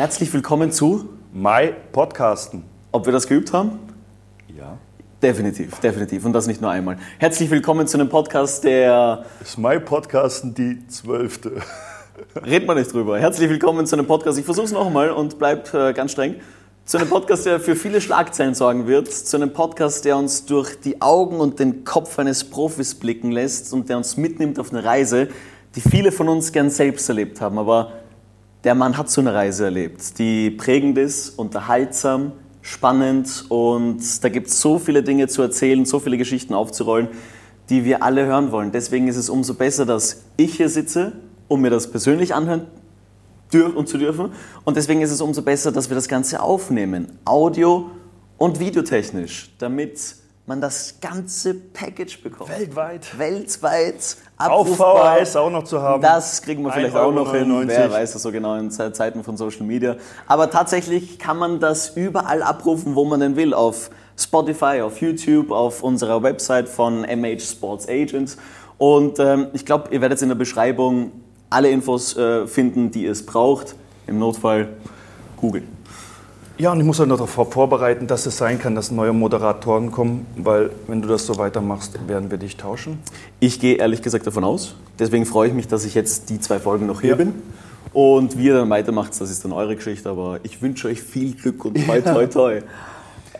Herzlich willkommen zu My Podcasten. Ob wir das geübt haben? Ja. Definitiv, definitiv. Und das nicht nur einmal. Herzlich willkommen zu einem Podcast, der. Ist My Podcasten die zwölfte? Reden wir nicht drüber. Herzlich willkommen zu einem Podcast. Ich versuche es nochmal und bleib äh, ganz streng. Zu einem Podcast, der für viele Schlagzeilen sorgen wird. Zu einem Podcast, der uns durch die Augen und den Kopf eines Profis blicken lässt und der uns mitnimmt auf eine Reise, die viele von uns gern selbst erlebt haben. Aber der Mann hat so eine Reise erlebt, die prägend ist, unterhaltsam, spannend und da gibt es so viele Dinge zu erzählen, so viele Geschichten aufzurollen, die wir alle hören wollen. Deswegen ist es umso besser, dass ich hier sitze, um mir das persönlich anhören und zu dürfen. Und deswegen ist es umso besser, dass wir das Ganze aufnehmen, audio- und videotechnisch, damit man das ganze Package bekommt. Weltweit. Weltweit. Auf abrufbar. VHS auch noch zu haben. Das kriegen wir vielleicht 1,99 auch noch hin. Euro. Wer weiß das so genau in Ze- Zeiten von Social Media. Aber tatsächlich kann man das überall abrufen, wo man denn will. Auf Spotify, auf YouTube, auf unserer Website von MH Sports Agents. Und ähm, ich glaube, ihr werdet in der Beschreibung alle Infos äh, finden, die es braucht. Im Notfall googeln. Ja, und ich muss halt noch darauf vorbereiten, dass es sein kann, dass neue Moderatoren kommen, weil wenn du das so weitermachst, werden wir dich tauschen. Ich gehe ehrlich gesagt davon aus. Deswegen freue ich mich, dass ich jetzt die zwei Folgen noch hier Ja. bin. Und wie ihr dann weitermacht, das ist dann eure Geschichte. Aber ich wünsche euch viel Glück und toi, toi, toi.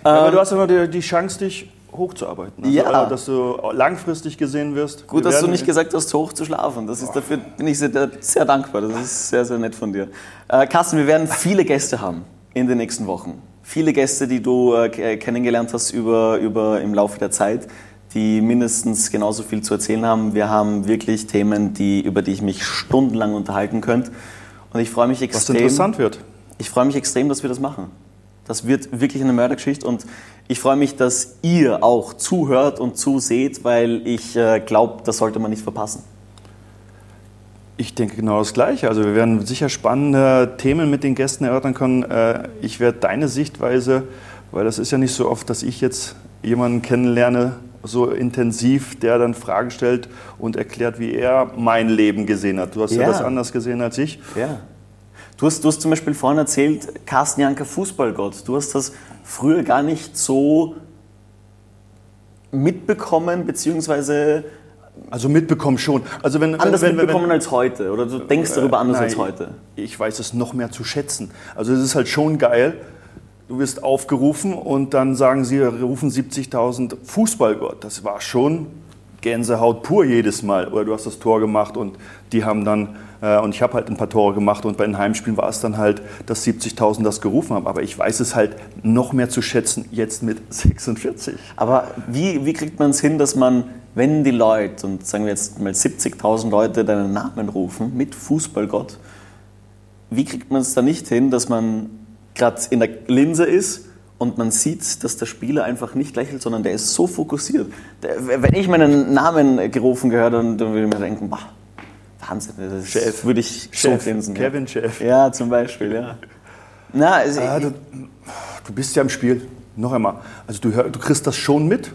Aber du hast immer die, die Chance, dich hochzuarbeiten. Also, Ja. äh, Dass du langfristig gesehen wirst. Gut, Wir dass du nicht gesagt hast, hoch zu schlafen. Das ist, dafür bin ich sehr, sehr dankbar. Das ist sehr, sehr nett von dir. Äh, Carsten, wir werden viele Gäste haben in den nächsten Wochen. Viele Gäste, die du äh, k- kennengelernt hast über, über, im Laufe der Zeit, die mindestens genauso viel zu erzählen haben. Wir haben wirklich Themen, die, über die ich mich stundenlang unterhalten könnte. Und ich freue mich Was extrem. interessant wird. Ich freue mich extrem, dass wir das machen. Das wird wirklich eine Mördergeschichte und ich freue mich, dass ihr auch zuhört und zuseht, weil ich äh, glaube, das sollte man nicht verpassen. Ich denke genau das Gleiche. Also wir werden sicher spannende Themen mit den Gästen erörtern können. Äh, Ich werde deine Sichtweise, weil das ist ja nicht so oft, dass ich jetzt jemanden kennenlerne, so intensiv, der dann Fragen stellt und erklärt, wie er mein Leben gesehen hat. Du hast ja, Ja. das anders gesehen als ich. Ja. Du hast, du hast zum Beispiel vorhin erzählt, Carsten Janker, Fußballgott. Du hast das früher gar nicht so mitbekommen, beziehungsweise Also mitbekommen schon. Also wenn, anders wenn, wenn, mitbekommen wenn, als heute. Oder du denkst darüber anders Nein, als heute. Ich weiß es noch mehr zu schätzen. Also es ist halt schon geil. Du wirst aufgerufen und dann sagen sie, rufen 70.000 Fußballgott. Das war schon Gänsehaut pur jedes Mal. Oder du hast das Tor gemacht und die haben dann, äh, und ich habe halt ein paar Tore gemacht und bei den Heimspielen war es dann halt, dass 70.000 das gerufen haben. Aber ich weiß es halt noch mehr zu schätzen jetzt mit 46. Aber wie, wie kriegt man es hin, dass man, wenn die Leute, und sagen wir jetzt mal 70.000 Leute deinen Namen rufen, mit Fußballgott, wie kriegt man es da nicht hin, dass man gerade in der Linse ist und man sieht, dass der Spieler einfach nicht lächelt, sondern der ist so fokussiert. Der, wenn ich meinen Namen gerufen gehört, dann, dann würde ich mir denken, boah, Wahnsinn, das Chef. würde ich Chef, so grinsen. Kevin Chef. Ja. ja, zum Beispiel, ja. Na, also, Ja, du, du bist ja im Spiel. Noch einmal. Also du, du kriegst das schon mit.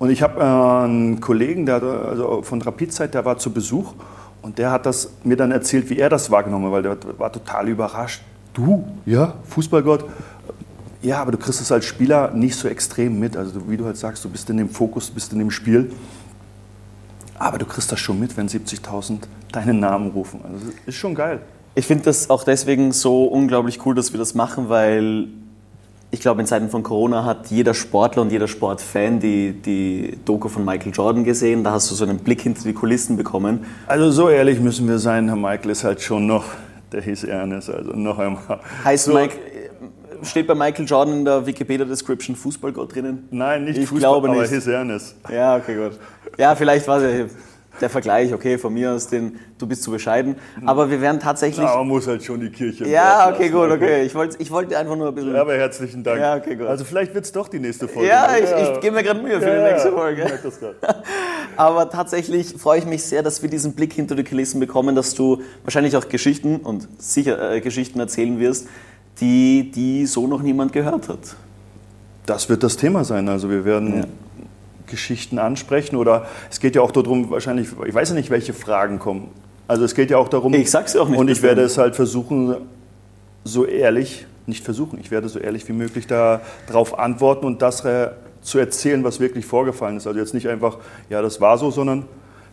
Und ich habe äh, einen Kollegen, der also von Rapidzeit, der war zu Besuch und der hat das mir dann erzählt, wie er das wahrgenommen hat, weil der war total überrascht. Du, ja, Fußballgott. Ja, aber du kriegst es als Spieler nicht so extrem mit. Also wie du halt sagst, du bist in dem Fokus, du bist in dem Spiel. Aber du kriegst das schon mit, wenn 70.000 deinen Namen rufen. Also das ist schon geil. Ich finde das auch deswegen so unglaublich cool, dass wir das machen, weil ich glaube, in Zeiten von Corona hat jeder Sportler und jeder Sportfan die, die Doku von Michael Jordan gesehen. Da hast du so einen Blick hinter die Kulissen bekommen. Also so ehrlich müssen wir sein, Herr Michael ist halt schon noch, der hieß Ernest, also noch einmal. Heißt so, Mike, steht bei Michael Jordan in der Wikipedia-Description Fußballgott drinnen? Nein, nicht Ich Fußball, glaube aber nicht. hieß Ernest. Ja, okay, gut. Ja, vielleicht war es der Vergleich, okay, von mir aus, den, du bist zu bescheiden. Aber wir werden tatsächlich. Ja, man muss halt schon die Kirche Ja, okay, gut, okay. Ich wollte ich wollte einfach nur ein bisschen. Aber herzlichen Dank. Ja, okay, gut. Also vielleicht wird es doch die nächste Folge. Ja, ne? ich, ich gebe mir gerade Mühe für Ja, die ja, nächste ich Folge. merk das grad. Aber tatsächlich freue ich mich sehr, dass wir diesen Blick hinter die Kulissen bekommen, dass du wahrscheinlich auch Geschichten und sicher äh, Geschichten erzählen wirst, die, die so noch niemand gehört hat. Das wird das Thema sein. Also wir werden Ja. Geschichten ansprechen oder es geht ja auch darum, wahrscheinlich, ich weiß ja nicht, welche Fragen kommen. Also es geht ja auch darum, Ich sag's auch nicht und ich werde es halt versuchen, so ehrlich nicht versuchen. Ich werde so ehrlich wie möglich darauf antworten und das äh, zu erzählen, was wirklich vorgefallen ist. Also jetzt nicht einfach, ja, das war so, sondern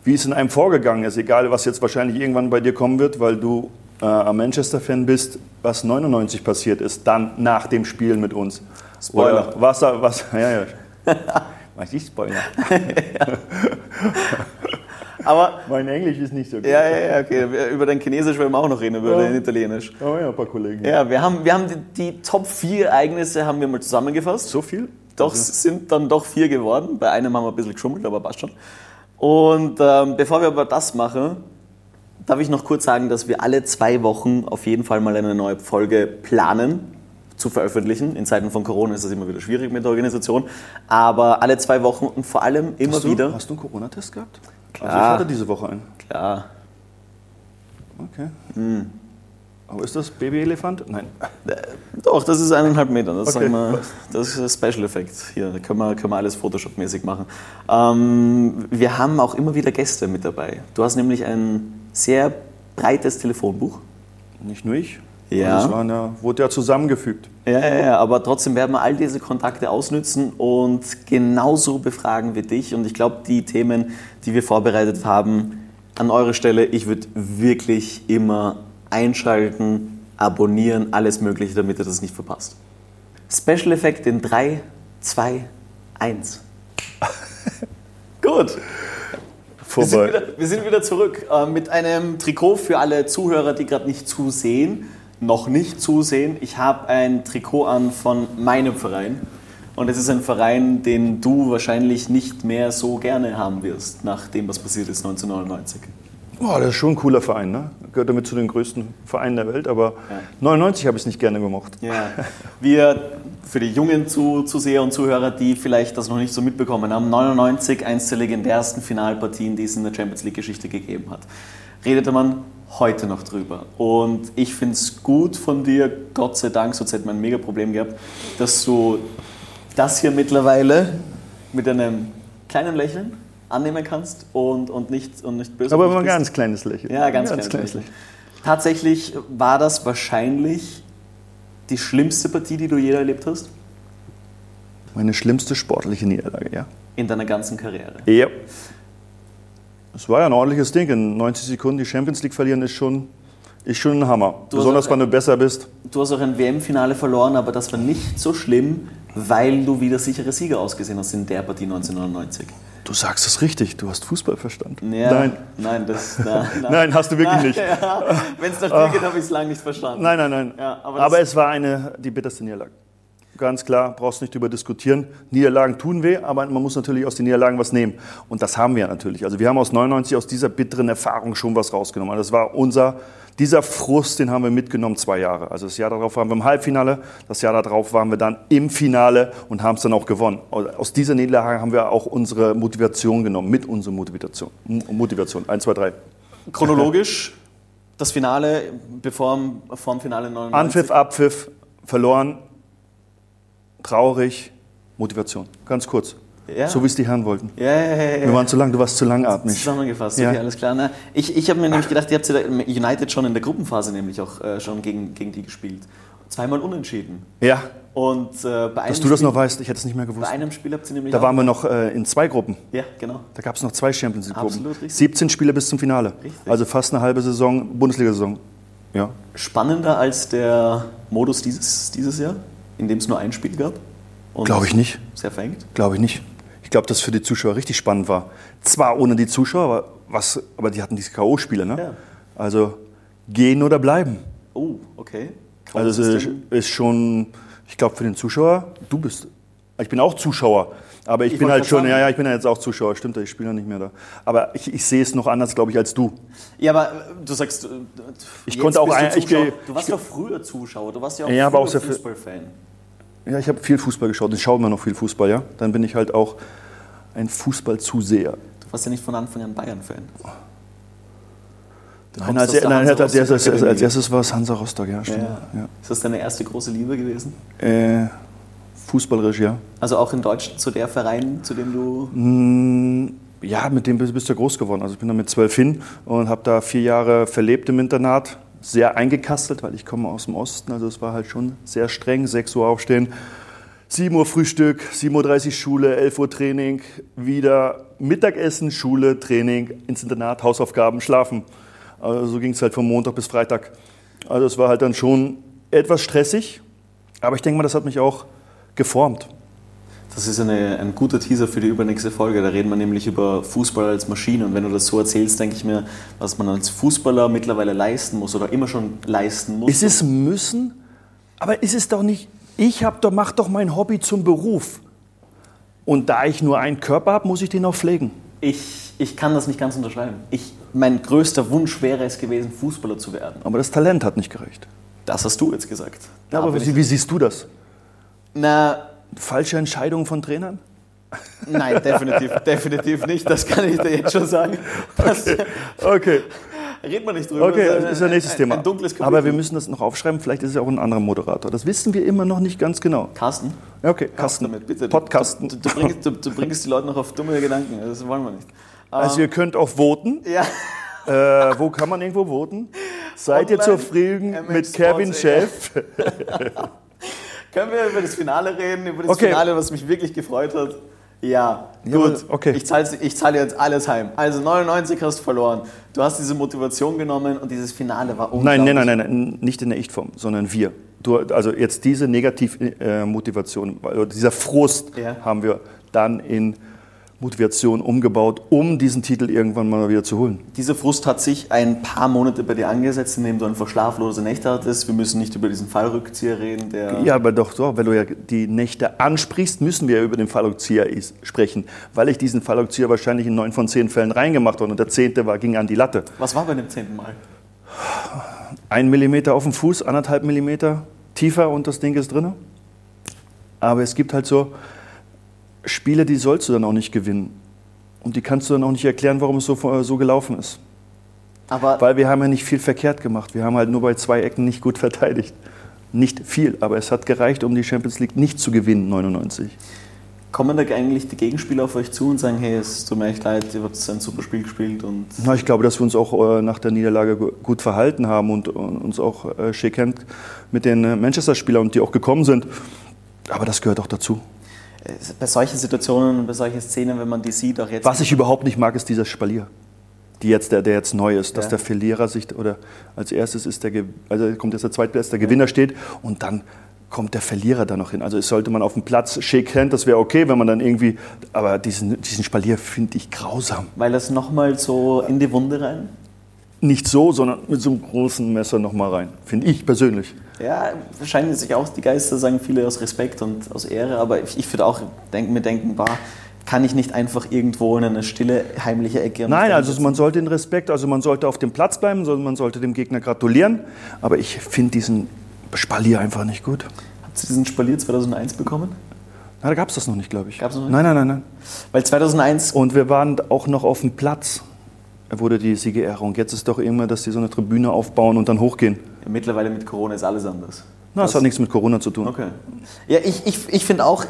wie es in einem vorgegangen ist. Egal, was jetzt wahrscheinlich irgendwann bei dir kommen wird, weil du äh, ein Manchester-Fan bist, was 99 passiert ist, dann nach dem Spielen mit uns. Spoiler. Oder was, was, ja, ja. Was ist Spoiler? Aber mein Englisch ist nicht so gut. ja, ja, ja, okay. Über dein Chinesisch werden wir auch noch reden, über Ja. dein Italienisch. Oh ja, ein paar Kollegen. Ja, wir haben, wir haben die, die Top 4 Ereignisse haben wir mal zusammengefasst. So viel? Doch, es sind dann doch vier geworden. Bei einem haben wir ein bisschen geschummelt, aber passt schon. Und ähm, bevor wir aber das machen, darf ich noch kurz sagen, dass wir alle zwei Wochen auf jeden Fall mal eine neue Folge planen zu veröffentlichen. In Zeiten von Corona ist das immer wieder schwierig mit der Organisation. Aber alle zwei Wochen und vor allem immer Hast du, wieder. Hast du einen Corona-Test gehabt? Klar. Also ich hatte diese Woche einen. Klar. Okay. Hm. Aber ist das Babyelefant? Nein. Doch, das ist eineinhalb Meter. Das, Okay, wir, das ist ein Special Effekt. Hier da können wir, können wir alles Photoshop-mäßig machen. Ähm, wir haben auch immer wieder Gäste mit dabei. Du hast nämlich ein sehr breites Telefonbuch. Nicht nur ich. Ja. Es waren ja, wurde ja zusammengefügt. Ja, ja, ja, aber trotzdem werden wir all diese Kontakte ausnützen und genauso befragen wir dich. Und ich glaube, die Themen, die wir vorbereitet haben, an eurer Stelle, ich würde wirklich immer einschalten, abonnieren, alles Mögliche, damit ihr das nicht verpasst. Special Effekt in 3, 2, 1. Gut. Wir sind, Vorbei. wieder, wir sind wieder zurück äh, mit einem Trikot für alle Zuhörer, die gerade nicht zusehen, noch nicht zusehen. Ich habe ein Trikot an von meinem Verein. Und es ist ein Verein, den du wahrscheinlich nicht mehr so gerne haben wirst, nach dem, was passiert ist 1999. Boah, das ist schon ein cooler Verein, ne? Gehört damit zu den größten Vereinen der Welt, aber 99 habe ich es nicht gerne gemocht. Ja, wir, für die jungen Zu Zuseher und Zuhörer, die vielleicht das noch nicht so mitbekommen haben, 99, eins der legendärsten Finalpartien, die es in der Champions League-Geschichte gegeben hat. Redete man heute noch drüber. Und ich finde es gut von dir, Gott sei Dank, sonst hätte man ein mega Problem gehabt, dass du das hier mittlerweile mit einem kleinen Lächeln annehmen kannst und, und, nicht, und nicht böse Aber mich ein bist. ganz kleines Lächeln. Ja, ganz, Ein kleines Lächeln. Tatsächlich war das wahrscheinlich die schlimmste Partie, die du je erlebt hast Meine schlimmste sportliche Niederlage, ja. in deiner ganzen Karriere. Ja. Es war ja ein ordentliches Ding. In 90 Sekunden die Champions League verlieren ist schon, ist schon ein Hammer. Du Besonders, auch- wenn du besser bist. Du hast auch ein WM-Finale verloren, aber das war nicht so schlimm, weil du wieder sichere Sieger ausgesehen hast in der Partie 1999. Du sagst es richtig, du hast Fußball verstanden. Ja, Nein. Nein, das, na, na. Nein, hast du wirklich nicht. Ja, Wenn es nach dir geht, habe ich es lange nicht verstanden. Nein, nein, nein. Ja, aber aber es war eine, die bitterste Niederlage. Ganz klar, brauchst nicht drüber diskutieren. Niederlagen tun weh, aber man muss natürlich aus den Niederlagen was nehmen. Und das haben wir natürlich. Also wir haben aus 99 aus dieser bitteren Erfahrung schon was rausgenommen. Also das war unser, dieser Frust, den haben wir mitgenommen zwei Jahre. Also das Jahr darauf waren wir im Halbfinale, das Jahr darauf waren wir dann im Finale und haben es dann auch gewonnen. Aus dieser Niederlage haben wir auch unsere Motivation genommen, mit unserer Motivation. Motivation, 1, 2, 3. Chronologisch, das Finale, bevor vor dem Finale 99. Anpfiff, Abpfiff, verloren, traurig, Motivation. Ganz kurz. Ja. So wie es die Herren wollten. Ja, ja, ja, ja. Wir waren zu lang, du warst zu langatmig. Zusammengefasst, Ja. okay, alles klar. Na, ich ich habe mir nämlich gedacht, ihr habt ja United schon in der Gruppenphase nämlich auch äh, schon gegen, gegen die gespielt. Zweimal unentschieden. Ja, Und äh, bei, einem dass du das Spiel, noch weißt, ich hätte es nicht mehr bei gewusst. einem Spiel habt ihr nämlich Da waren wir noch äh, in zwei Gruppen. Ja, genau. Da gab es noch zwei Champions League-Gruppen. Absolut richtig. 17 Spiele bis zum Finale. Richtig. Also fast eine halbe Saison, Bundesliga-Saison. Ja. Spannender als der Modus dieses, dieses Jahr, in dem es nur ein Spiel gab. Glaube ich nicht. Sehr verhängt. Glaube ich nicht. Ich glaube, dass für die Zuschauer richtig spannend war. Zwar ohne die Zuschauer, aber, was, aber die hatten diese K.O.-Spiele. Ne? Ja. Also gehen oder bleiben. Oh, okay. Also es ist, ist schon, ich glaube für den Zuschauer, du bist, ich bin auch Zuschauer, aber ich, Ich bin halt schon, sagen. ja, ja, ich bin ja jetzt auch Zuschauer, stimmt, ich spiele ja nicht mehr da. Aber ich, ich sehe es noch anders, glaube ich, als du. Ja, aber äh, du sagst, äh, Ich konnte auch ein- ich Du warst doch früher Zuschauer, du warst ja auch Ja, aber auch Fußballfan. Ja, ich habe viel Fußball geschaut, ich schaue immer noch viel Fußball, ja. Dann bin ich halt auch ein Fußballzuseher. Du warst ja nicht von Anfang an Bayern-Fan. Nein, als, nein, als, erstes, als Akademie. erstes war es Hansa Rostock, ja, stimmt. Ja. Ist das deine erste große Liebe gewesen? Ja. Äh, fußballerisch, ja. Also auch in Deutschland zu der Verein, zu dem du. Mm, Ja, mit dem bist bist du ja groß geworden. Also ich bin da mit zwölf hin und habe da vier Jahre verlebt im Internat. Sehr eingekastelt, weil ich komme aus dem Osten. Also es war halt schon sehr streng. 6 Uhr aufstehen, 7 Uhr Frühstück, 7.30 Uhr Schule, 11 Uhr Training, wieder Mittagessen, Schule, Training, ins Internat, Hausaufgaben, schlafen. Also so ging es halt von Montag bis Freitag. Also es war halt dann schon etwas stressig, aber ich denke mal, das hat mich auch geformt. Das ist eine, ein guter Teaser für die übernächste Folge. Da reden wir nämlich über Fußball als Maschine. Und wenn du das so erzählst, denke ich mir, was man als Fußballer mittlerweile leisten muss oder immer schon leisten muss. Ist es müssen? Aber ist es doch nicht, ich hab doch, mach doch mein Hobby zum Beruf. Und da ich nur einen Körper habe, muss ich den auch pflegen. Ich, ich kann das nicht ganz unterschreiben. Ich, mein größter Wunsch wäre es gewesen, Fußballer zu werden. Aber das Talent hat nicht gereicht. Das hast du jetzt gesagt. Ja, aber wie, wie siehst du das? Na, Falsche Entscheidungen von Trainern? nein, definitiv, definitiv nicht. Das kann ich dir jetzt schon sagen. Das, Okay, Reden wir nicht drüber. okay, Das ist ein nächstes ein, Thema. Ein dunkles Kapitel. Aber wir müssen das noch aufschreiben, vielleicht ist es ja auch ein anderer Moderator. Das wissen wir immer noch nicht ganz genau. Carsten, Ja, Okay, Carsten damit, bitte. Podcasten. Du, du, bringst, du, du bringst die Leute noch auf dumme Gedanken. Das wollen wir nicht. Also ihr könnt auch voten. Ja, Äh, wo kann man irgendwo voten? Seid ihr Online, zufrieden MX mit Kevin Sports, Chef? können wir über das Finale reden? Über das Okay. Finale, was mich wirklich gefreut hat? Ja, gut. okay. Ich zahle ich zahl dir jetzt alles heim. Also 99 hast du verloren. Du hast diese Motivation genommen und dieses Finale war unglaublich. nein, nein, nein, nein, nicht in der Ich-Form, sondern wir. Du, also jetzt diese Negativmotivation, äh, dieser Frust Ja. haben wir dann in Motivation umgebaut, um diesen Titel irgendwann mal wieder zu holen. Dieser Frust hat sich ein paar Monate bei dir angesetzt, indem du einfach schlaflose Nächte hattest. Wir müssen nicht über diesen Fallrückzieher reden, der... Ja, aber doch so, weil du ja die Nächte ansprichst, müssen wir ja über den Fallrückzieher sprechen, weil ich diesen Fallrückzieher wahrscheinlich in neun von zehn Fällen reingemacht habe und der zehnte war, ging an die Latte. Was war bei dem zehnten Mal? Ein Millimeter auf dem Fuß, anderthalb Millimeter tiefer und das Ding ist drin. Aber es gibt halt so Spiele, die sollst du dann auch nicht gewinnen. Und die kannst du dann auch nicht erklären, warum es so, so gelaufen ist. Aber Weil wir haben ja nicht viel verkehrt gemacht. Wir haben halt nur bei zwei Ecken nicht gut verteidigt. Nicht viel, aber es hat gereicht, um die Champions League nicht zu gewinnen, 99. kommen da eigentlich die Gegenspieler auf euch zu und sagen, hey, es tut mir echt leid, ihr habt ein super Spiel gespielt und... Na, ich glaube, dass wir uns auch äh, nach der Niederlage gu- gut verhalten haben und, uns auch äh, schick mit den äh, Manchester-Spielern und die auch gekommen sind. Aber das gehört auch dazu. Bei solchen Situationen, bei solchen Szenen, wenn man die sieht, auch jetzt... Was ich überhaupt nicht mag, ist dieser Spalier. Die jetzt, der, der jetzt neu ist, dass Ja. der Verlierer sich, oder als erstes ist der, also kommt jetzt der Zweitplatz, der Gewinner steht und dann kommt der Verlierer da noch hin. Also es sollte man auf dem Platz shake hand, das wäre okay, wenn man dann irgendwie, aber diesen, diesen Spalier finde ich grausam. Weil das nochmal so in die Wunde rein... Nicht so, sondern mit so einem großen Messer nochmal rein, finde ich persönlich. Ja, scheinen sich auch die Geister, sagen viele aus Respekt und aus Ehre, aber ich, würde auch denk, mir denken, bah, kann ich nicht einfach irgendwo in eine stille, heimliche Ecke... Nein, also man sollte den Respekt, also man sollte auf dem Platz bleiben, sondern man sollte dem Gegner gratulieren, aber ich finde diesen Spalier einfach nicht gut. Habt ihr diesen Spalier 2001 bekommen? Na, da gab es das noch nicht, glaube ich. Gab's noch nicht? Nein, nein, nein, nein. Weil 2001 Und wir waren auch noch auf dem Platz, wurde die Siegerehrung. Jetzt ist doch immer, dass die so eine Tribüne aufbauen und dann hochgehen. Mittlerweile mit Corona ist alles anders. Na, das hat nichts mit Corona zu tun. Okay. Ja, ich, ich, ich finde auch äh,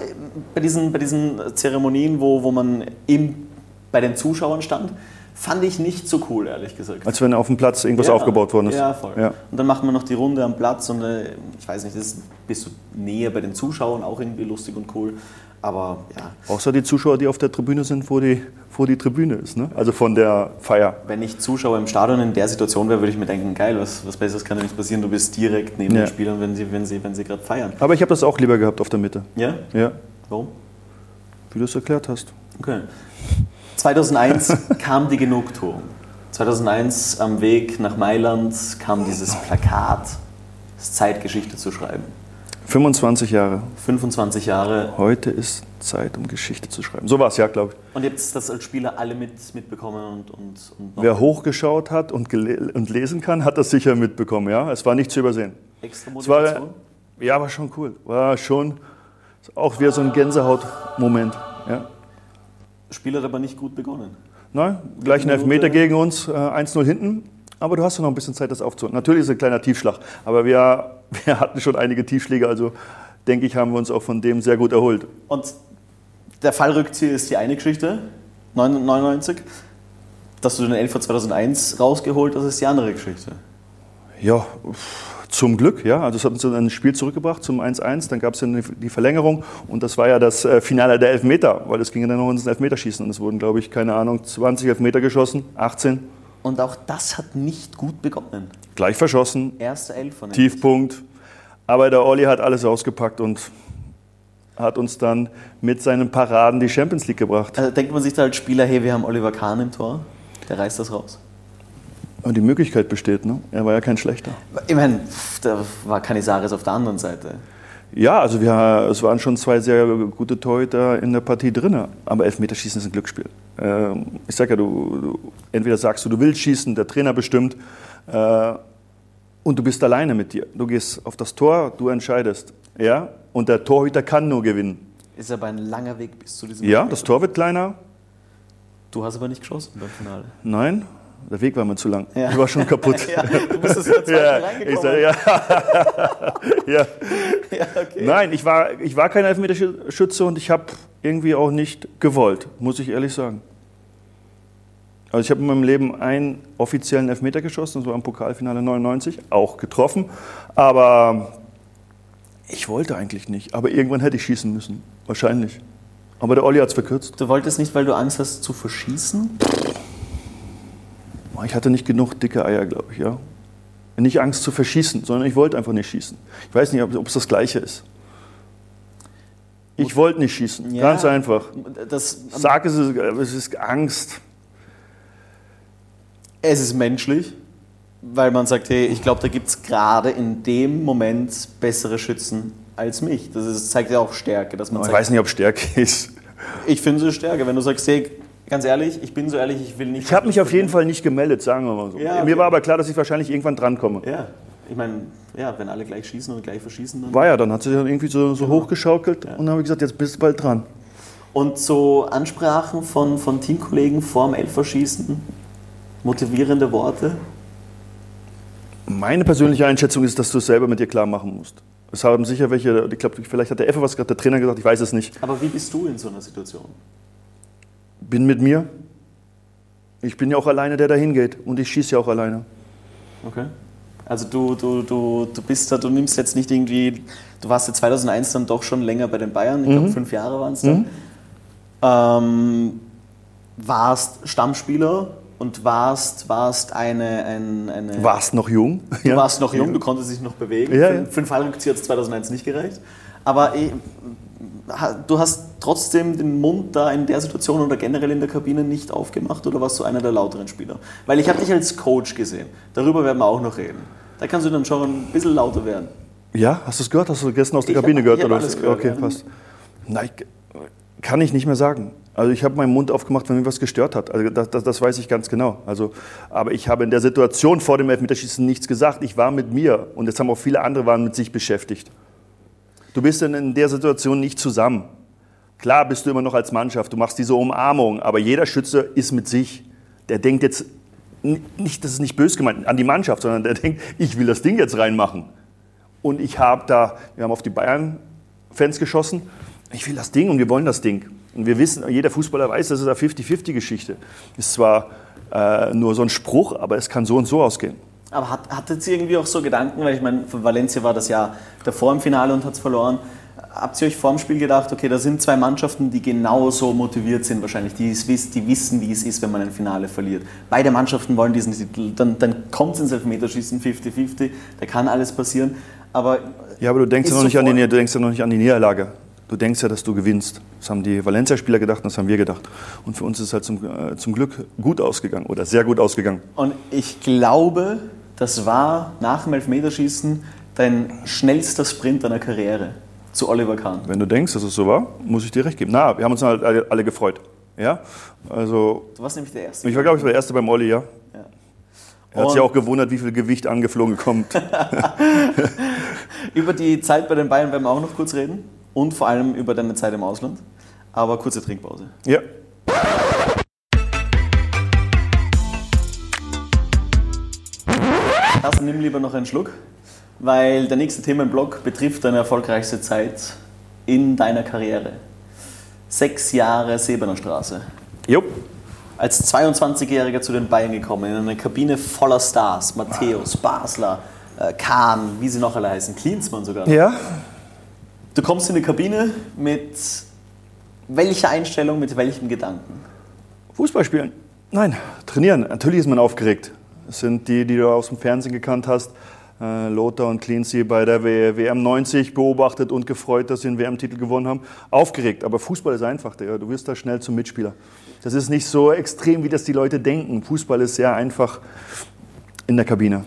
bei diesen, bei diesen Zeremonien, wo, wo man im, bei den Zuschauern stand, fand ich nicht so cool, ehrlich gesagt. Als wenn auf dem Platz irgendwas Ja, aufgebaut worden ist. Ja, voll. Ja. Und dann macht man noch die Runde am Platz und äh, ich weiß nicht, das ist, bist du näher bei den Zuschauern, auch irgendwie lustig und cool. Aber ja, Außer die Zuschauer, die auf der Tribüne sind, wo die, wo die Tribüne ist. Ne? Also von der Feier. wenn ich Zuschauer im Stadion in der Situation wäre, würde ich mir denken, geil, was, was Besseres kann ja nicht passieren. Du bist direkt neben Ja. den Spielern, wenn sie, wenn sie, wenn sie gerade feiern. Aber ich habe das auch lieber gehabt auf der Mitte. Ja? Ja, Warum? wie du es erklärt hast. Okay. 2001 kam die Genugtuung. 2001 am Weg nach Mailand kam dieses Plakat, es ist Zeit, Geschichte zu schreiben. 25 Jahre. 25 Jahre. Heute ist Zeit, um Geschichte zu schreiben. So war es ja, glaube ich. Und ihr habt das als Spieler alle mit, mitbekommen und, und, und Wer hochgeschaut hat und, und lesen kann, hat das sicher mitbekommen. Ja, es war nicht zu übersehen. extra Es war, Motivation? ja, war schon cool. War schon auch wieder so ein Gänsehaut-Moment. Ja. Spiel hat aber nicht gut begonnen. Nein, gleich ein. Elfmeter gegen uns, äh, 1-0 hinten. Aber du hast ja noch ein bisschen Zeit, das aufzuholen. Natürlich ist es ein kleiner Tiefschlag, aber wir, wir hatten schon einige Tiefschläge, also denke ich, haben wir uns auch von dem sehr gut erholt. Und der Fallrückzieher ist die eine Geschichte, 99. Dass du den Elfer 2001 rausgeholt, das ist die andere Geschichte. Ja, zum Glück, ja. Also es hat uns dann ein Spiel zurückgebracht zum 1-1, dann gab es dann die Verlängerung und das war ja das äh, Finale der Elfmeter, weil es ging dann noch ins Elfmeterschießen und es wurden, glaube ich, keine Ahnung, 20 Elfmeter geschossen, 18. Und auch das hat nicht gut begonnen. Gleich verschossen, Erste Elf von Tiefpunkt. Aber der Olli hat alles ausgepackt und hat uns dann mit seinen Paraden die Champions League gebracht. Also denkt man sich da als Spieler, hey, wir haben Oliver Kahn im Tor, der reißt das raus. Und die Möglichkeit besteht, ne? Er war ja kein schlechter. Ich meine, da war Canizares auf der anderen Seite. Ja, also wir, es waren schon zwei sehr gute Torhüter in der Partie drin. Aber Elfmeterschießen ist ein Glücksspiel. Ähm, ich sag ja, du, du, entweder sagst du, du willst schießen, der Trainer bestimmt, äh, und du bist alleine mit dir. Du gehst auf das Tor, du entscheidest. Ja? Und der Torhüter kann nur gewinnen. Ist aber ein langer Weg bis zu diesem Ja, Spiel. das Tor wird kleiner. Du hast aber nicht geschossen beim Finale. Nein, der Weg war mir zu lang. Ja. Ich war schon kaputt. ja, du bist das ja zweite Ja, reingekommen. sag, ja. ja. ja, okay. Nein, ich war, ich war kein Elfmeterschütze und ich habe irgendwie auch nicht gewollt, muss ich ehrlich sagen. Also ich habe in meinem Leben einen offiziellen Elfmeter geschossen, das war im Pokalfinale 99, auch getroffen. Aber ich wollte eigentlich nicht. Aber irgendwann hätte ich schießen müssen, wahrscheinlich. Aber der Olli hat es verkürzt. Du wolltest nicht, weil du Angst hast zu verschießen? Ich hatte nicht genug dicke Eier, glaube ich, ja. Nicht Angst zu verschießen, sondern ich wollte einfach nicht schießen. Ich weiß nicht, ob, es das Gleiche ist. Ich wollte nicht schießen, Ja. ganz einfach. Das, Sag es, es ist Angst. Es ist menschlich, weil man sagt, hey, ich glaube, da gibt es gerade in dem Moment bessere Schützen als mich. Das ist, zeigt ja auch Stärke, dass man ich sagt, weiß nicht, ob Stärke ist. ich finde es Stärke. Wenn du sagst, hey, ganz ehrlich, ich bin so ehrlich, ich will nicht... Ich habe mich auf jeden Fall nicht gemeldet, sagen wir mal so. Ja, okay. Mir war aber klar, dass ich wahrscheinlich irgendwann drankomme. Ja, ich meine, ja, wenn alle gleich schießen und gleich verschießen, dann... War ja, dann hat sie dann irgendwie so, so Genau. hochgeschaukelt und dann habe ich gesagt, jetzt bist du bald dran. Und so Ansprachen von, von Teamkollegen vorm Elferschießen, motivierende Worte. Meine persönliche Einschätzung ist, dass du es selber mit dir klar machen musst. Es haben sicher welche, ich glaube, vielleicht hat der Effe was gerade, der Trainer gesagt, ich weiß es nicht. Aber wie bist du in so einer Situation? Bin mit mir. Ich bin ja auch alleine, der da hingeht und ich schieße ja auch alleine. Okay. Also du, du, du, du bist da, du nimmst jetzt nicht irgendwie, du warst ja 2001 dann doch schon länger bei den Bayern, ich glaube fünf Jahre waren es dann. Ähm, warst Stammspieler und warst, warst eine, ein, eine Warst noch jung. Du warst noch jung, du konntest dich noch bewegen. Ja, für, ja. für einen Fallrückzieher hat es 2001 nicht gereicht. Aber eh, du hast trotzdem den Mund da in der Situation oder generell in der Kabine nicht aufgemacht oder warst du einer der lauteren Spieler? Weil ich habe dich als Coach gesehen. Darüber werden wir auch noch reden. Da kannst du dann schon ein bisschen lauter werden. Ja, hast du es gehört? Hast du gestern aus der Ich Kabine hab- gehört? ich oder? alles gehört, okay, ja. passt. Nein, kann ich nicht mehr sagen. Also ich habe meinen Mund aufgemacht, wenn mir was gestört hat. Also das, das, das weiß ich ganz genau. Also, aber ich habe in der Situation vor dem Elfmeterschießen nichts gesagt. Ich war mit mir und jetzt haben auch viele andere waren mit sich beschäftigt. Du bist dann in der Situation nicht zusammen. Klar bist du immer noch als Mannschaft, du machst diese Umarmung, aber jeder Schütze ist mit sich. Der denkt jetzt nicht, das ist nicht böse gemeint an die Mannschaft, sondern der denkt, ich will das Ding jetzt reinmachen. Und ich habe da, wir haben auf die Bayern-Fans geschossen, ich will das Ding und wir wollen das Ding. Und wir wissen, jeder Fußballer weiß, das ist eine 50-50-Geschichte. Ist zwar äh, nur so ein Spruch, aber es kann so und so ausgehen. Aber hat, hattet ihr irgendwie auch so Gedanken, weil ich meine, für Valencia war das Jahr davor im Finale und hat es verloren. Habt ihr euch vor dem Spiel gedacht, okay, da sind zwei Mannschaften, die genauso motiviert sind wahrscheinlich, die, die wissen, wie es ist, wenn man ein Finale verliert. Beide Mannschaften wollen diesen Titel, dann, dann kommt es ins Elfmeterschießen 50-50, da kann alles passieren. Aber Ja, aber du denkst ja noch nicht an die, sofort- du denkst ja noch nicht an die Niederlage. Du denkst ja, dass du gewinnst. Das haben die Valencia-Spieler gedacht und das haben wir gedacht. Und für uns ist es halt zum, äh, zum Glück gut ausgegangen oder sehr gut ausgegangen. Und ich glaube, das war nach dem Elfmeterschießen dein schnellster Sprint deiner Karriere zu Oliver Kahn. Wenn du denkst, dass es so war, muss ich dir recht geben. Na, wir haben uns halt alle, alle gefreut. Ja? Also, Du warst nämlich der Erste. ich war, glaube ich, der Erste beim Olli, ja. Ja. Er hat sich auch gewundert, wie viel Gewicht angeflogen kommt. Über die Zeit bei den Bayern werden wir auch noch kurz reden und vor allem über deine Zeit im Ausland. Aber kurze Trinkpause. ja. Carsten, nimm lieber noch einen Schluck, weil der nächste Themenblock betrifft deine erfolgreichste Zeit in deiner Karriere. Sechs Jahre Sebener Straße. Jo. Als 22-Jähriger zu den Bayern gekommen, in eine Kabine voller Stars. Matthäus, Basler, äh, Kahn, wie sie noch alle heißen, Klinsmann sogar. Ja, Du kommst in die Kabine mit welcher Einstellung, mit welchem Gedanken? Fußball spielen? Nein, trainieren. Natürlich ist man aufgeregt. Das sind die, die du aus dem Fernsehen gekannt hast. Äh, Lothar und Cleansea bei der WM 90 beobachtet und gefreut, dass sie einen WM-Titel gewonnen haben. Aufgeregt, aber Fußball ist einfach. Digga. Du wirst da schnell zum Mitspieler. Das ist nicht so extrem, wie das die Leute denken. Fußball ist sehr einfach in der Kabine.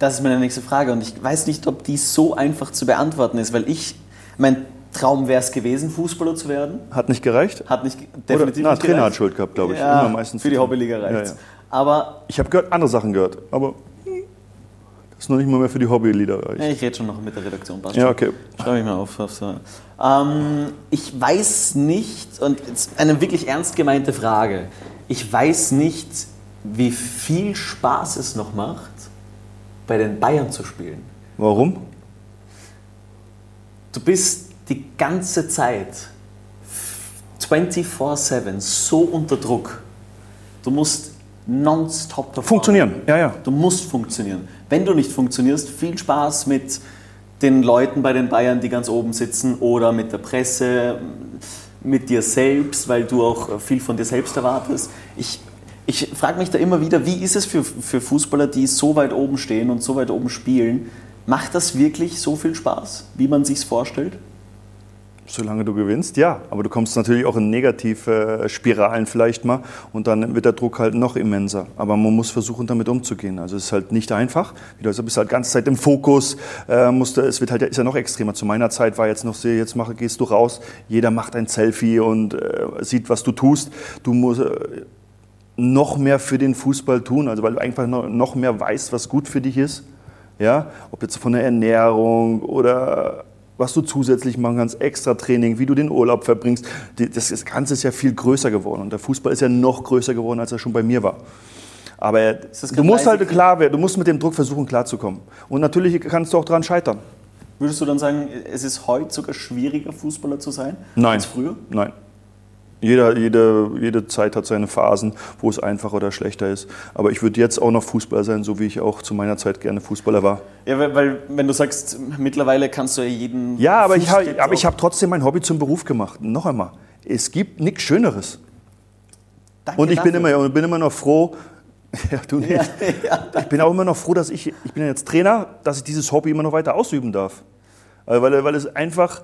Das ist meine nächste Frage und ich weiß nicht, ob die so einfach zu beantworten ist, weil ich, mein Traum wäre es gewesen, Fußballer zu werden. Hat nicht gereicht? Hat nicht, Oder, definitiv na, nicht Trainer hat gereicht. Schuld gehabt, glaube ich. Ja, Immer meistens für die. Hobbyliga Ja, reicht's. ja. Aber Ich habe gehört, andere Sachen gehört, aber das ist noch nicht mal mehr für die Hobbylieder reicht. ja, ich rede schon noch mit der Redaktion. Passt Ja, okay. Schreibe ich mal auf. auf so. ähm, ich weiß nicht, und jetzt eine wirklich ernst gemeinte Frage, ich weiß nicht, wie viel Spaß es noch macht, bei den Bayern zu spielen. Warum? Du bist die ganze Zeit 24-7 so unter Druck. Du musst nonstop performen. Funktionieren, ja, ja. Du musst funktionieren. Wenn du nicht funktionierst, viel Spaß mit den Leuten bei den Bayern, die ganz oben sitzen oder mit der Presse, mit dir selbst, weil du auch viel von dir selbst erwartest. Ich, ich frage mich da immer wieder, wie ist es für, für Fußballer, die so weit oben stehen und so weit oben spielen? Macht das wirklich so viel Spaß, wie man sich vorstellt? Solange du gewinnst, ja. Aber du kommst natürlich auch in negative äh, Spiralen vielleicht mal und dann wird der Druck halt noch immenser. Aber man muss versuchen, damit umzugehen. Also es ist halt nicht einfach. Du bist halt ganze Zeit im Fokus. Äh, es wird halt, ist ja noch extremer. Zu meiner Zeit war jetzt noch so, jetzt mach, gehst du raus, jeder macht ein Selfie und äh, sieht, was du tust. Du musst noch mehr für den Fußball tun, also weil du einfach noch mehr weißt, was gut für dich ist. Ja, ob jetzt von der Ernährung oder was du zusätzlich machen kannst, extra Training, wie du den Urlaub verbringst. Das Ganze ist ja viel größer geworden und der Fußball ist ja noch größer geworden, als er schon bei mir war. Aber du musst halt klar werden, du musst mit dem Druck versuchen klarzukommen. Und natürlich kannst du auch daran scheitern. Würdest du dann sagen, es ist heute sogar schwieriger, Fußballer zu sein Nein. als früher? Nein. Jeder, jede, jede Zeit hat seine Phasen, wo es einfacher oder schlechter ist. Aber ich würde jetzt auch noch Fußballer sein, so wie ich auch zu meiner Zeit gerne Fußballer war. Ja, weil, weil wenn du sagst, mittlerweile kannst du ja jeden. Ja, aber ich, hab, aber ich habe trotzdem mein Hobby zum Beruf gemacht. Noch einmal, es gibt nichts Schöneres. Danke Und ich bin immer, bin immer noch froh, ja, du nicht. Ja, ja, Ich bin auch immer noch froh, dass ich, ich bin ja jetzt Trainer, dass ich dieses Hobby immer noch weiter ausüben darf. Weil, weil es einfach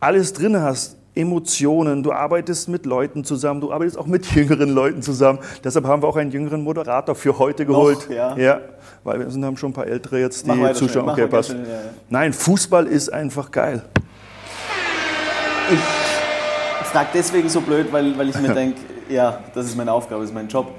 alles drin hast. Emotionen, du arbeitest mit Leuten zusammen, du arbeitest auch mit jüngeren Leuten zusammen. Deshalb haben wir auch einen jüngeren Moderator für heute geholt. ja. weil wir sind, haben schon ein paar Ältere jetzt, die zuschauen. Okay, passt. schnell, ja, ja. Nein, Fußball ist einfach geil. Ich frage deswegen so blöd, weil, weil ich mir denke, ja, das ist meine Aufgabe, das ist mein Job.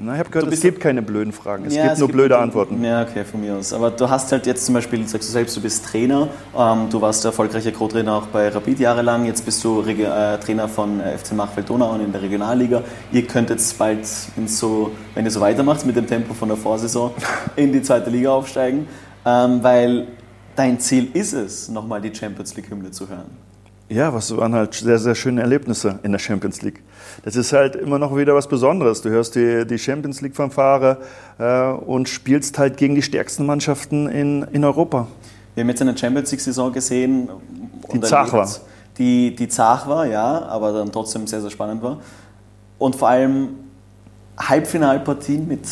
Na, ich habe gehört, Du es gibt keine blöden Fragen, es Ja, gibt nur blöde natürlich- Antworten. Ja, okay, von mir aus. Aber du hast halt jetzt zum Beispiel, sagst du selbst, du bist Trainer, ähm, du warst erfolgreicher Co-Trainer auch bei Rapid jahrelang, jetzt bist du Regi äh, Trainer von äh, FC Machfeld-Donau und in der Regionalliga. Ihr könnt jetzt bald, so, wenn ihr so weitermacht mit dem Tempo von der Vorsaison, in die zweite Liga aufsteigen, ähm, weil dein Ziel ist es, nochmal die Champions League-Hymne zu hören. Ja, was waren halt sehr, sehr schöne Erlebnisse in der Champions League. Das ist halt immer noch wieder was Besonderes. Du hörst die, die Champions League-Fanfare äh, und spielst halt gegen die stärksten Mannschaften in, in Europa. Wir haben jetzt eine Champions League-Saison gesehen. Die zart war. Die, die zart war, ja, aber dann trotzdem sehr, sehr spannend war. Und vor allem Halbfinalpartien mit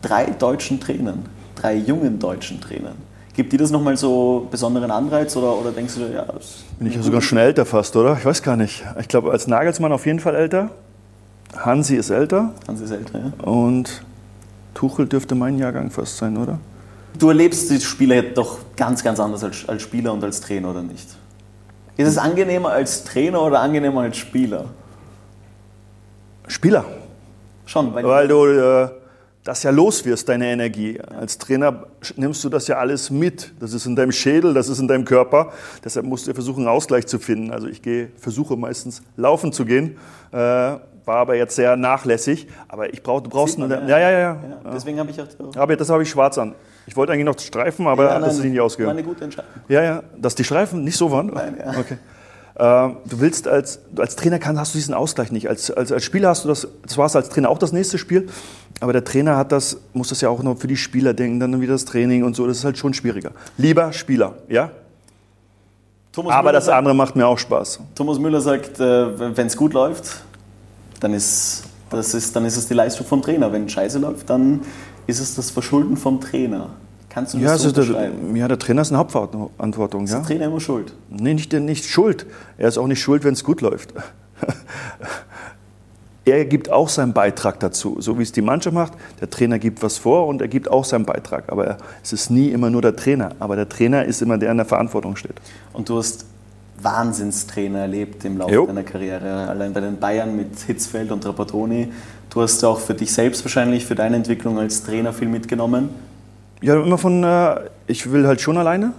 drei deutschen Trainern, drei jungen deutschen Trainern. Gibt dir das nochmal so besonderen Anreiz oder, oder denkst du, ja, das Bin ich ja sogar schon älter fast, oder? Ich weiß gar nicht. Ich glaube, als Nagelsmann auf jeden Fall älter. Hansi ist älter Hansi ist älter, ja? und Tuchel dürfte mein Jahrgang fast sein, oder? Du erlebst die Spieler jetzt doch ganz, ganz anders als, als Spieler und als Trainer, oder nicht? Ist es angenehmer als Trainer oder angenehmer als Spieler? Spieler. Schon, weil, Weil du äh, das ja los wirst, deine Energie. Als Trainer nimmst du das ja alles mit. Das ist in deinem Schädel, das ist in deinem Körper. Deshalb musst du versuchen, einen Ausgleich zu finden. Also ich gehe, versuche meistens laufen zu gehen, äh, war aber jetzt sehr nachlässig. Aber ich brauch, du brauchst man, eine, ja, ja, ja. ja. ja, deswegen habe ich auch. Aber das habe ich schwarz an. Ich wollte eigentlich noch streifen, aber Ja, das ist nein, nicht War ausgegangen. eine gute Entscheidung. Ja, ja, dass die Streifen nicht so waren? Nein, ja. Okay. Äh, du willst als, als Trainer kann, hast du diesen Ausgleich nicht. Als, als, als Spieler hast du das, das war es als Trainer auch das nächste Spiel, aber der Trainer hat das, muss das ja auch noch für die Spieler denken, dann wieder das Training und so, das ist halt schon schwieriger. Lieber Spieler, ja? Thomas Aber Müller das sagt, andere macht mir auch Spaß. Thomas Müller sagt, äh, wenn es gut läuft, dann ist, das ist, dann ist es die Leistung vom Trainer. Wenn scheiße läuft, dann ist es das Verschulden vom Trainer. Kannst du das Ja, so also der, ja, der Trainer ist eine Hauptverantwortung. Ist Ja? der Trainer immer schuld? Nee, nicht, nicht schuld. Er ist auch nicht schuld, wenn es gut läuft. er gibt auch seinen Beitrag dazu, so wie es die Mannschaft macht. Der Trainer gibt was vor und er gibt auch seinen Beitrag. Aber er, es ist nie immer nur der Trainer. Aber der Trainer ist immer der, der in der Verantwortung steht. Und du hast Wahnsinnstrainer erlebt im Laufe Jo. deiner Karriere. Allein bei den Bayern mit Hitzfeld und Trapattoni. Du hast auch für dich selbst wahrscheinlich, für deine Entwicklung als Trainer viel mitgenommen. Ja, immer von, äh, ich will halt schon alleine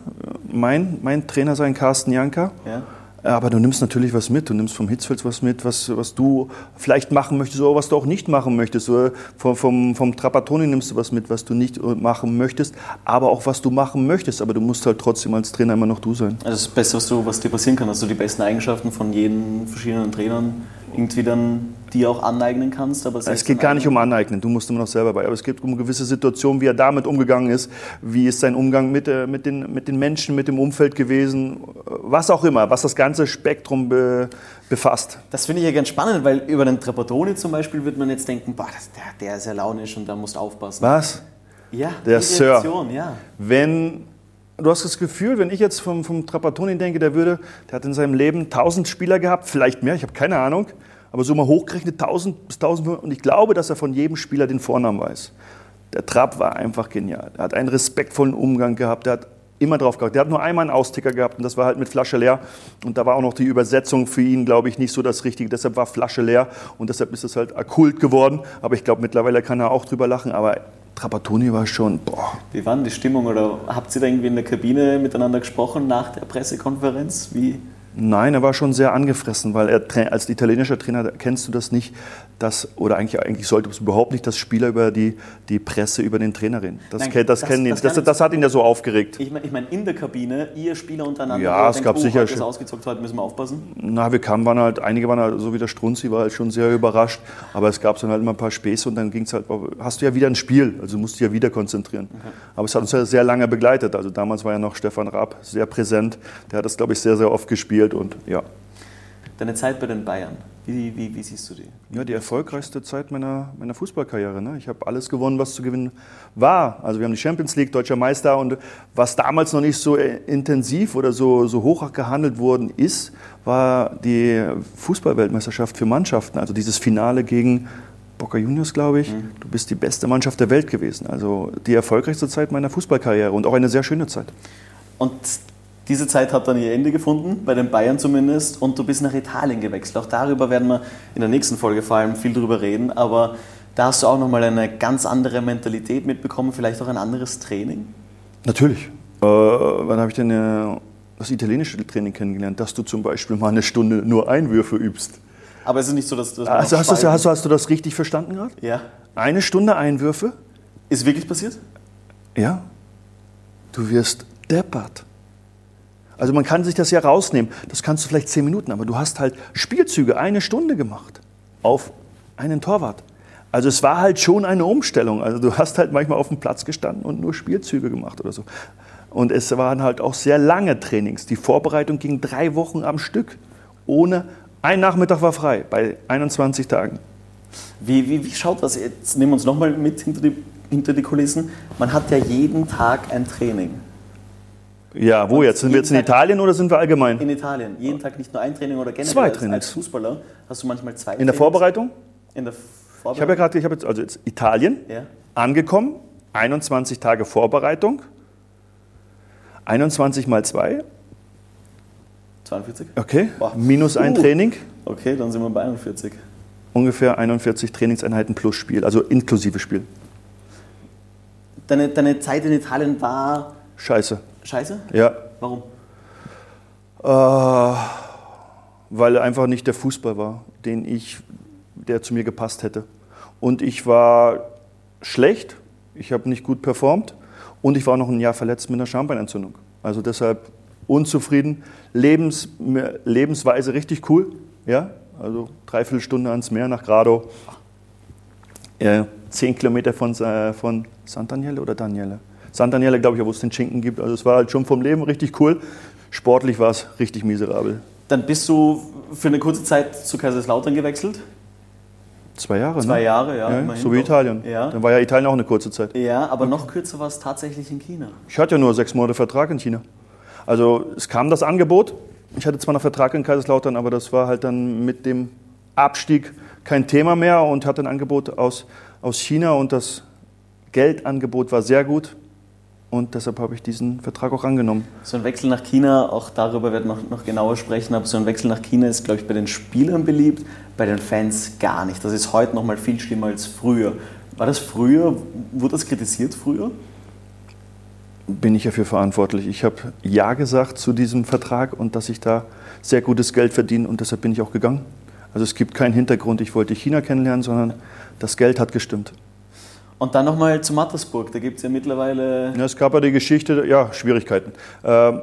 mein, mein Trainer sein, Carsten Janka. Ja? Aber du nimmst natürlich was mit. Du nimmst vom Hitzfeld was mit, was, was du vielleicht machen möchtest oder was du auch nicht machen möchtest. Oder vom, vom, vom Trapattoni nimmst du was mit, was du nicht machen möchtest, aber auch was du machen möchtest. Aber du musst halt trotzdem als Trainer immer noch du sein. Also das Beste, was, du, was dir passieren kann, dass du die besten Eigenschaften von jeden verschiedenen Trainern irgendwie dann die auch aneignen kannst. Aber Es geht gar nicht um aneignen- du musst immer noch selber bei. Aber es geht um gewisse Situationen, wie er damit umgegangen ist, wie ist sein Umgang mit, äh, mit, den, mit den Menschen, mit dem Umfeld gewesen, was auch immer, was das ganze Spektrum be, befasst. Das finde ich ja ganz spannend, weil über den Trapattoni zum Beispiel wird man jetzt denken, boah, das, der, der ist ja launisch und da musst du aufpassen. Was? Ja, Der Sir. Ja. Wenn du hast das Gefühl, wenn ich jetzt vom, vom Trapattoni denke, der würde, der hat in seinem Leben 1000 Spieler gehabt, vielleicht mehr, ich habe keine Ahnung, aber so mal hochgerechnet 1000 bis 1500 und ich glaube, dass er von jedem Spieler den Vornamen weiß. Der Trapp war einfach genial. Er hat einen respektvollen Umgang gehabt, der hat immer drauf gehabt. Der hat nur einmal einen Austicker gehabt und das war halt mit Flasche leer. Und da war auch noch die Übersetzung für ihn, glaube ich, nicht so das Richtige. Deshalb war Flasche leer und deshalb ist es halt Kult geworden. Aber ich glaube, mittlerweile kann er auch drüber lachen. Aber Trapattoni war schon, boah, Wie war denn die Stimmung oder habt ihr da irgendwie in der Kabine miteinander gesprochen nach der Pressekonferenz? Wie? Nein, er war schon sehr angefressen, weil er als italienischer Trainer kennst du das nicht, dass, oder eigentlich, eigentlich sollte es überhaupt nicht, dass Spieler über die, die Presse über den Trainer reden. Das, Nein, das, das- kennen ihn, das das, kann das, hat ihn ja so aufgeregt. Ich meine, ich mein, in der Kabine, ihr Spieler untereinander, Ja, es gab oh, sicher heute ist ausgezockt, heute müssen wir aufpassen. Na, wir kamen, waren halt, einige waren halt, so wie der Strunzi, war halt schon sehr überrascht, aber es gab dann halt immer ein paar Späße und dann ging es halt, hast du ja wieder ein Spiel, also musst du ja wieder konzentrieren. Aber es hat uns ja sehr lange begleitet, also damals war ja noch Stefan Raab sehr präsent, der hat das, glaube ich, sehr, sehr oft gespielt und ja. Deine Zeit bei den Bayern, wie, wie, wie siehst du die? Ja, die erfolgreichste Zeit meiner, meiner Fußballkarriere. Ne? Ich habe alles gewonnen, was zu gewinnen war. Also wir haben die Champions League, Deutscher Meister und was damals noch nicht so äh, intensiv oder so, so hoch gehandelt worden ist, war die Fußballweltmeisterschaft für Mannschaften. Also dieses Finale gegen Boca Juniors, glaube ich. Du bist die beste Mannschaft der Welt gewesen. Also die erfolgreichste Zeit meiner Fußballkarriere und auch eine sehr schöne Zeit. Und diese Zeit hat dann ihr Ende gefunden, bei den Bayern zumindest, und du bist nach Italien gewechselt. Auch darüber werden wir in der nächsten Folge vor allem viel drüber reden, aber da hast du auch nochmal eine ganz andere Mentalität mitbekommen, vielleicht auch ein anderes Training. Natürlich. Äh, wann habe ich denn äh, das italienische Training kennengelernt? Dass du zum Beispiel mal eine Stunde nur Einwürfe übst. Aber es ist nicht so, dass, dass man Also hast, du das, hast, du, hast du das richtig verstanden gerade? Ja. Eine Stunde Einwürfe? Ist wirklich passiert? Ja. Du wirst deppert. Also man kann sich das ja rausnehmen. Das kannst du vielleicht zehn Minuten, aber du hast halt Spielzüge eine Stunde gemacht auf einen Torwart. Also es war halt schon eine Umstellung. Also du hast halt manchmal auf dem Platz gestanden und nur Spielzüge gemacht oder so. Und es waren halt auch sehr lange Trainings. Die Vorbereitung ging drei Wochen am Stück. Ohne, ein Nachmittag war frei bei 21 Tagen. Wie, wie, wie schaut das? Jetzt nehmen wir uns nochmal mit hinter die, hinter die Kulissen. Man hat ja jeden Tag ein Training. Ja, wo jetzt? Sind wir jetzt in Tag- Italien oder sind wir allgemein? In Italien. Jeden Tag nicht nur ein Training oder generell Zwei Trainings. als Fußballer hast du manchmal zwei In der Trainings. Vorbereitung? In der Ich habe ja Vorbereitung? gerade, ich habe jetzt also jetzt Italien Ja. angekommen, 21 Tage Vorbereitung, 21 mal 2, 42? okay, Boah. minus ein Uh. Training, Okay, dann sind wir bei 41. ungefähr 41 Trainingseinheiten plus Spiel, also inklusive Spiel. Deine, deine Zeit in Italien war Scheiße. Scheiße? Ja, Warum? äh, weil einfach nicht der Fußball war, den ich, der zu mir gepasst hätte. Und ich war schlecht, ich habe nicht gut performt und ich war noch ein Jahr verletzt mit einer Schambeinentzündung. Also deshalb unzufrieden. Lebens, Lebensweise richtig cool. Ja? Also dreiviertel Stunde ans Meer nach Grado. Ja, zehn Kilometer von, äh, von St. Daniele oder Daniele? St. Daniele, glaube ich, wo es den Schinken gibt. Also es war halt schon vom Leben richtig cool. Sportlich war es richtig miserabel. Dann bist du für eine kurze Zeit zu Kaiserslautern gewechselt? Zwei Jahre, Zwei ne? Jahre, ja. Ja, so wie doch. Italien. Ja. Dann war ja Italien auch eine kurze Zeit. ja, aber noch kürzer war es tatsächlich in China. Ich hatte ja nur sechs Monate Vertrag in China. Also es kam das Angebot. Ich hatte zwar noch Vertrag in Kaiserslautern, aber das war halt dann mit dem Abstieg kein Thema mehr und hatte ein Angebot aus, aus China und das Geldangebot war sehr gut und deshalb habe ich diesen Vertrag auch angenommen. So ein Wechsel nach China, auch darüber werden wir noch, noch genauer sprechen, aber so ein Wechsel nach China ist, glaube ich, bei den Spielern beliebt, bei den Fans gar nicht. Das ist heute noch mal viel schlimmer als früher. War das früher, wurde das kritisiert früher? Bin ich dafür verantwortlich. Ich habe Ja gesagt zu diesem Vertrag und dass ich da sehr gutes Geld verdiene und deshalb bin ich auch gegangen. Also es gibt keinen Hintergrund, ich wollte China kennenlernen, sondern das Geld hat gestimmt. Und dann nochmal zu Mattersburg, da gibt es ja mittlerweile... Ja, es gab ja die Geschichte, ja, Schwierigkeiten. Ähm,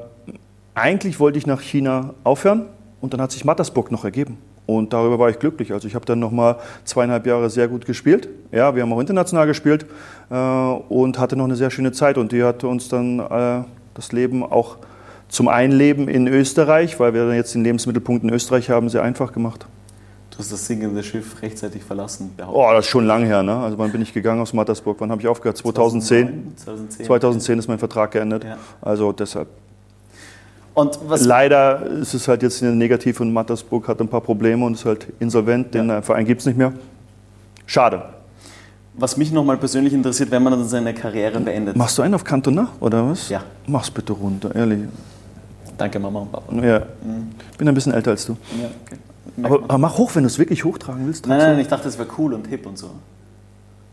eigentlich wollte ich nach China aufhören und dann hat sich Mattersburg noch ergeben. Und darüber war ich glücklich. Also ich habe dann nochmal zweieinhalb Jahre sehr gut gespielt. Ja, wir haben auch international gespielt äh, und hatte noch eine sehr schöne Zeit. Und die hat uns dann äh, das Leben auch zum Einleben in Österreich, weil wir dann jetzt den Lebensmittelpunkt in Österreich haben, sehr einfach gemacht. Du hast das sinkende Schiff rechtzeitig verlassen. Oh, das ist schon lang her. Ne? Also wann bin ich gegangen aus Mattersburg? Wann habe ich aufgehört? 2010. 2010. 2010 ist mein Vertrag geendet. Ja. Also deshalb. Und was, Leider ist es halt jetzt negativ und Mattersburg hat ein paar Probleme und ist halt insolvent. Den Ja. Verein gibt es nicht mehr. Schade. was mich nochmal persönlich interessiert, wenn man dann seine Karriere beendet. Machst du einen auf Cantona oder was? Ja. Mach's bitte runter, ehrlich. Danke Mama und Papa. Ja. Ich bin ein bisschen älter als du. Ja, okay. Aber, aber mach hoch, wenn du es wirklich hochtragen willst. Nein, nein, hoch. ich dachte, es wäre cool und hip und so.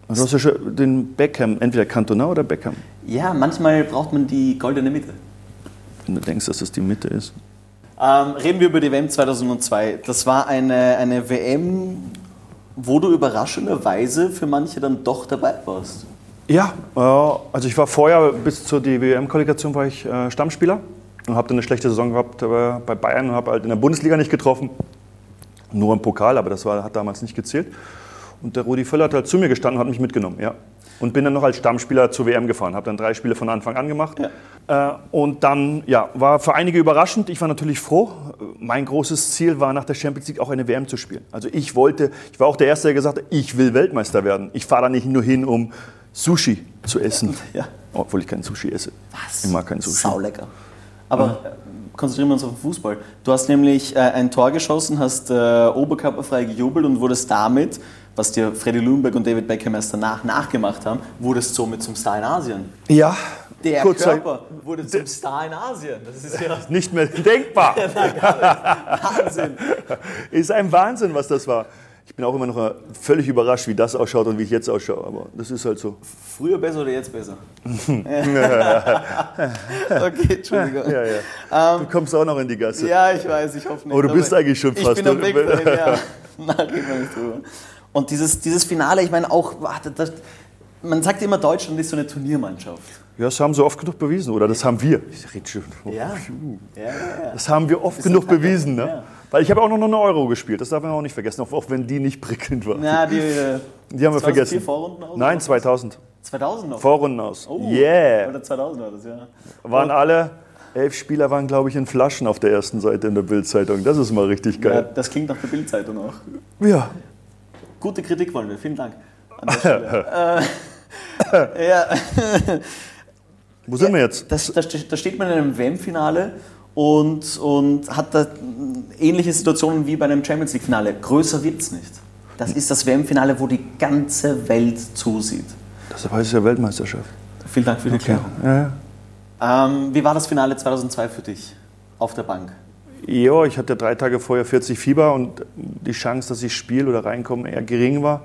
Du hast ja schon den Beckham, entweder Cantona oder Beckham. Ja, manchmal braucht man die goldene Mitte. Wenn du denkst, dass das die Mitte ist. Ähm, reden wir über die WM 2002. Das war eine, eine WM, wo du überraschenderweise für manche dann doch dabei warst. Ja, äh, also ich war vorher, bis zur WM-Qualifikation war ich äh, Stammspieler und habe dann eine schlechte Saison gehabt äh, bei Bayern und habe halt in der Bundesliga nicht getroffen. Nur im Pokal, aber das war, hat damals nicht gezählt. Und der Rudi Völler hat halt zu mir gestanden und hat mich mitgenommen, ja. Und bin dann noch als Stammspieler zur WM gefahren, habe dann drei Spiele von Anfang an gemacht. Äh, und dann, ja, war für einige überraschend. Ich war natürlich froh. Mein großes Ziel war, nach der Champions League auch eine WM zu spielen. Also ich wollte, ich war auch der Erste, der gesagt hat, ich will Weltmeister werden. Ich fahre da nicht nur hin, um Sushi zu essen. Ja. Obwohl ich kein Sushi esse. Was? Ich mag kein Sushi. Saulecker. Aber äh, konzentrieren wir uns auf den Fußball. Du hast nämlich äh, ein Tor geschossen, hast äh, oberkörperfrei gejubelt und wurdest damit, was dir Freddy Lundberg und David Beckham erst danach nachgemacht haben, wurdest somit zum Star in Asien. Ja, Der kurz Körper wurde zum Star in Asien. Das ist ja nicht mehr denkbar. Wahnsinn. Ist ein Wahnsinn, was das war. Ich bin auch immer noch völlig überrascht, wie das ausschaut und wie ich jetzt ausschaue. Aber das ist halt so. Früher besser oder jetzt besser? okay, Entschuldigung. Ja, ja. du kommst auch noch in die Gasse. Ja, ich weiß, ich hoffe nicht. Oh, du bist eigentlich schon fast Ich bin am drin. Weg dahin, ja. Na, reden wir nicht drüber. Und dieses, dieses Finale, ich meine auch, warte, das, man sagt immer, Deutschland ist so eine Turniermannschaft. Ja, das haben sie oft genug bewiesen. Oder das haben wir. Ich rede schon. Ja, ja, ja. ja. Das haben wir oft genug bewiesen. Ne? Ja. Weil ich habe auch noch eine Euro gespielt. Das darf man auch nicht vergessen. Auch, wenn die nicht prickelnd war. Na, die, äh, Die haben wir 2004 vergessen. Vorrunden aus? Nein, oder was? 2000. 2000 noch? Vorrunden aus. Oh, Yeah. Oder 2000 war das, ja. Waren alle, elf Spieler waren, glaube ich, in Flaschen auf der ersten Seite in der Bildzeitung. Das ist mal richtig ja. geil. Das klingt nach der Bildzeitung auch. Ja. Gute Kritik wollen wir, vielen Dank. Äh, ja. Wo sind wir jetzt? Das, da, ste- da steht man in einem WM-Finale und, und hat da ähnliche Situationen wie bei einem Champions League-Finale. Größer wird es nicht. Das ist das WM-Finale, wo die ganze Welt zusieht. Das heißt ja Weltmeisterschaft. Vielen Dank für die Erklärung. Ja, ja. Ähm, wie war das Finale 2002 für dich auf der Bank? Ja, ich hatte drei Tage vorher 40 Fieber und die Chance, dass ich spiele oder reinkomme, eher gering war.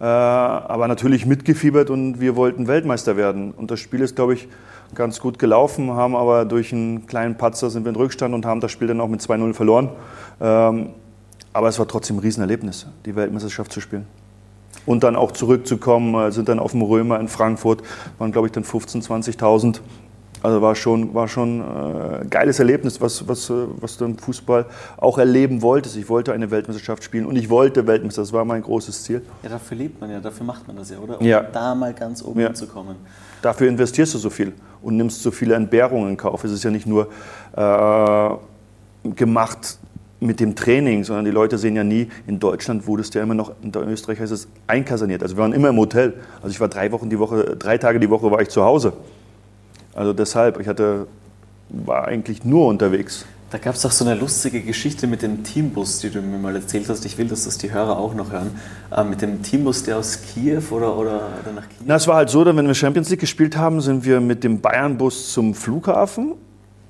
Äh, aber natürlich mitgefiebert und wir wollten Weltmeister werden. Und das Spiel ist, glaube ich, ganz gut gelaufen, haben aber durch einen kleinen Patzer sind wir in Rückstand und haben das Spiel dann auch mit 2-0 verloren. Ähm, aber es war trotzdem ein Riesenerlebnis, die Weltmeisterschaft zu spielen. Und dann auch zurückzukommen, äh, sind dann auf dem Römer in Frankfurt, waren glaube ich dann 15.000, 20.000. Also war schon, war schon äh, geiles Erlebnis, was, was, äh, was du im Fußball auch erleben wolltest. Ich wollte eine Weltmeisterschaft spielen und ich wollte Weltmeister, das war mein großes Ziel. Ja, dafür lebt man ja, dafür macht man das ja, oder? Um Ja. da mal ganz oben Ja. hinzukommen. Dafür investierst du so viel und nimmst so viele Entbehrungen in Kauf. Es ist ja nicht nur äh, gemacht mit dem Training, sondern die Leute sehen ja nie, in Deutschland wurdest du ja immer noch, in Österreich heißt es einkaserniert. Also wir waren immer im Hotel. Also ich war drei Wochen die Woche, drei Tage die Woche war ich zu Hause. Also deshalb, ich hatte, war eigentlich nur unterwegs. Da gab es doch so eine lustige Geschichte mit dem Teambus, die du mir mal erzählt hast. Ich will, dass das die Hörer auch noch hören. Äh, mit dem Teambus, der aus Kiew oder, oder, oder nach Kiew. Na, es war halt so, dass wenn wir Champions League gespielt haben, sind wir mit dem Bayern-Bus zum Flughafen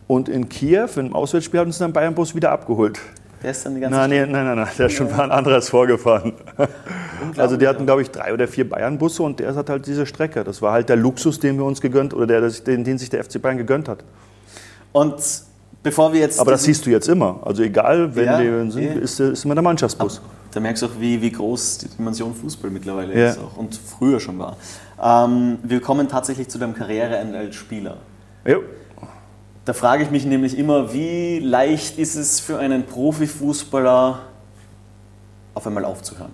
und in Kiew, im Auswärtsspiel, hat uns dann Bayern-Bus wieder abgeholt. Der ist dann die ganze Nein, nein, nein, nein, der ist schon mal ein anderes vorgefahren. Also die hatten, glaube ich, drei oder vier Bayern-Busse und der hat halt diese Strecke. Das war halt der Luxus, den wir uns gegönnt oder der, den, den sich der FC Bayern gegönnt hat. Und bevor wir jetzt. Aber das siehst du jetzt immer. Also egal, wenn Ja, die sind, eh. ist, ist immer der Mannschaftsbus. Da merkst du auch, wie, wie groß die Dimension Fußball mittlerweile Ja. ist auch und früher schon war. Ähm, wir kommen tatsächlich zu deinem Karriereende als Spieler. Ja. Da frage ich mich nämlich immer, wie leicht ist es für einen Profifußballer, auf einmal aufzuhören?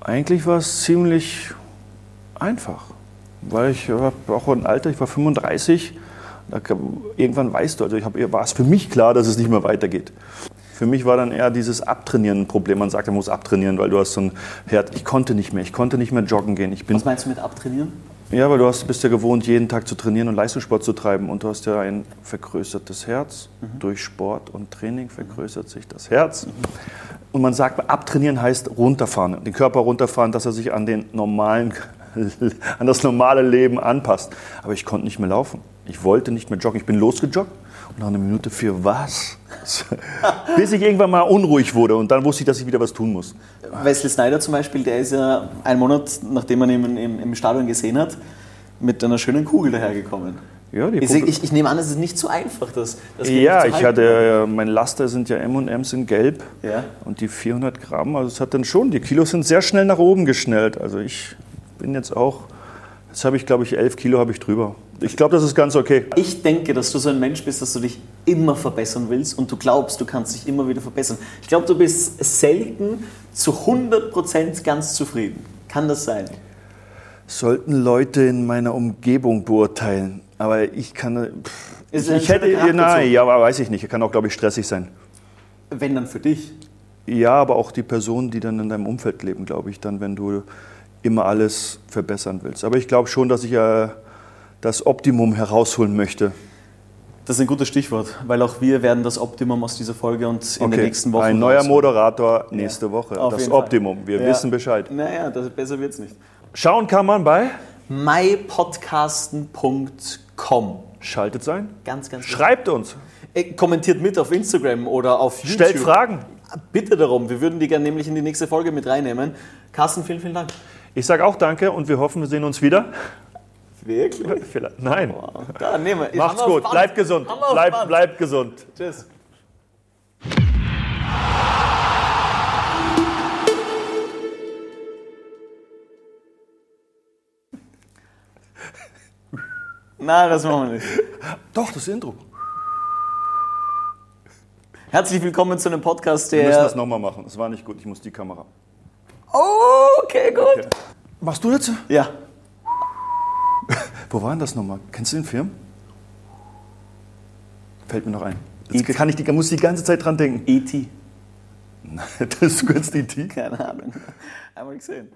Eigentlich war es ziemlich einfach, weil ich habe auch ein Alter, ich war 35, da kam- irgendwann weißt du, also ich hab, war es für mich klar, dass es nicht mehr weitergeht. Für mich war dann eher dieses Abtrainieren ein Problem. Man sagt, man muss abtrainieren, weil du hast so ein Herd. Ich konnte nicht mehr, ich konnte nicht mehr joggen gehen. Ich bin, Was meinst du mit abtrainieren? Ja, weil du hast, bist ja gewohnt, jeden Tag zu trainieren und Leistungssport zu treiben. Und du hast ja ein vergrößertes Herz. Durch Sport und Training vergrößert sich das Herz. Und man sagt, abtrainieren heißt runterfahren, den Körper runterfahren, dass er sich an, den normalen, an das normale Leben anpasst. Aber ich konnte nicht mehr laufen. Ich wollte nicht mehr joggen. Ich bin losgejoggt nach einer Minute für was? Bis ich irgendwann mal unruhig wurde und dann wusste ich, dass ich wieder was tun muss. Wesley Snyder zum Beispiel, der ist ja einen Monat, nachdem man ihn im, im Stadion gesehen hat, mit einer schönen Kugel dahergekommen. Ja, Ich, ich, ich nehme an, es ist nicht so einfach, das, das Ja, ich hatte, äh, mein Laster sind ja M&M's in Gelb Ja. und die 400 Gramm, also es hat dann schon, die Kilos sind sehr schnell nach oben geschnellt. Also ich bin jetzt auch, jetzt habe ich glaube ich 11 Kilo habe ich drüber. Ich glaube, das ist ganz okay. Ich denke, dass du so ein Mensch bist, dass du dich immer verbessern willst und du glaubst, du kannst dich immer wieder verbessern. Ich glaube, du bist selten zu 100% ganz zufrieden. Kann das sein? Sollten Leute in meiner Umgebung beurteilen, aber ich kann, pff, Ist ich, hätte, nein, ja, aber weiß ich nicht, kann auch glaube ich stressig sein. Wenn dann für dich. Ja, aber auch die Personen, die dann in deinem Umfeld leben, glaube ich, dann, wenn du immer alles verbessern willst. Aber ich glaube schon, dass ich äh, das Optimum herausholen möchte. Das ist ein gutes Stichwort, weil auch wir werden das Optimum aus dieser Folge und in den nächsten Wochen. Ein neuer. Moderator nächste Woche. Auf das Fall. Optimum. Wir Ja. wissen Bescheid. Naja, das, besser wird's nicht. Schauen kann man bei mypodcasten.com. Schaltet sein. Ganz, ganz. Schreibt uns. Äh, Kommentiert mit auf Instagram oder auf YouTube. Stellt Fragen. Bitte darum. Wir würden die gerne nämlich in die nächste Folge mit reinnehmen. Carsten, vielen, vielen Dank. Ich sage auch Danke und wir hoffen, wir sehen uns wieder. Wirklich? Vielleicht. Nein. Da, nehmen wir. Macht's gut. Bleibt gesund. Auf Bleibt, gesund. Tschüss. Nein, das machen wir nicht. Doch, das Intro. Herzlich willkommen zu einem Podcast, Wir müssen das der. nochmal machen. Das war nicht gut. Ich muss die Kamera. Oh, okay, gut. Machst du jetzt? Ja. Wo war denn das nochmal? Kennst du den Film? Fällt mir noch ein. Jetzt E.T. kann ich die, muss die ganze Zeit dran denken. E.T. Das ist kurz die T. Keine Ahnung. Einmal gesehen.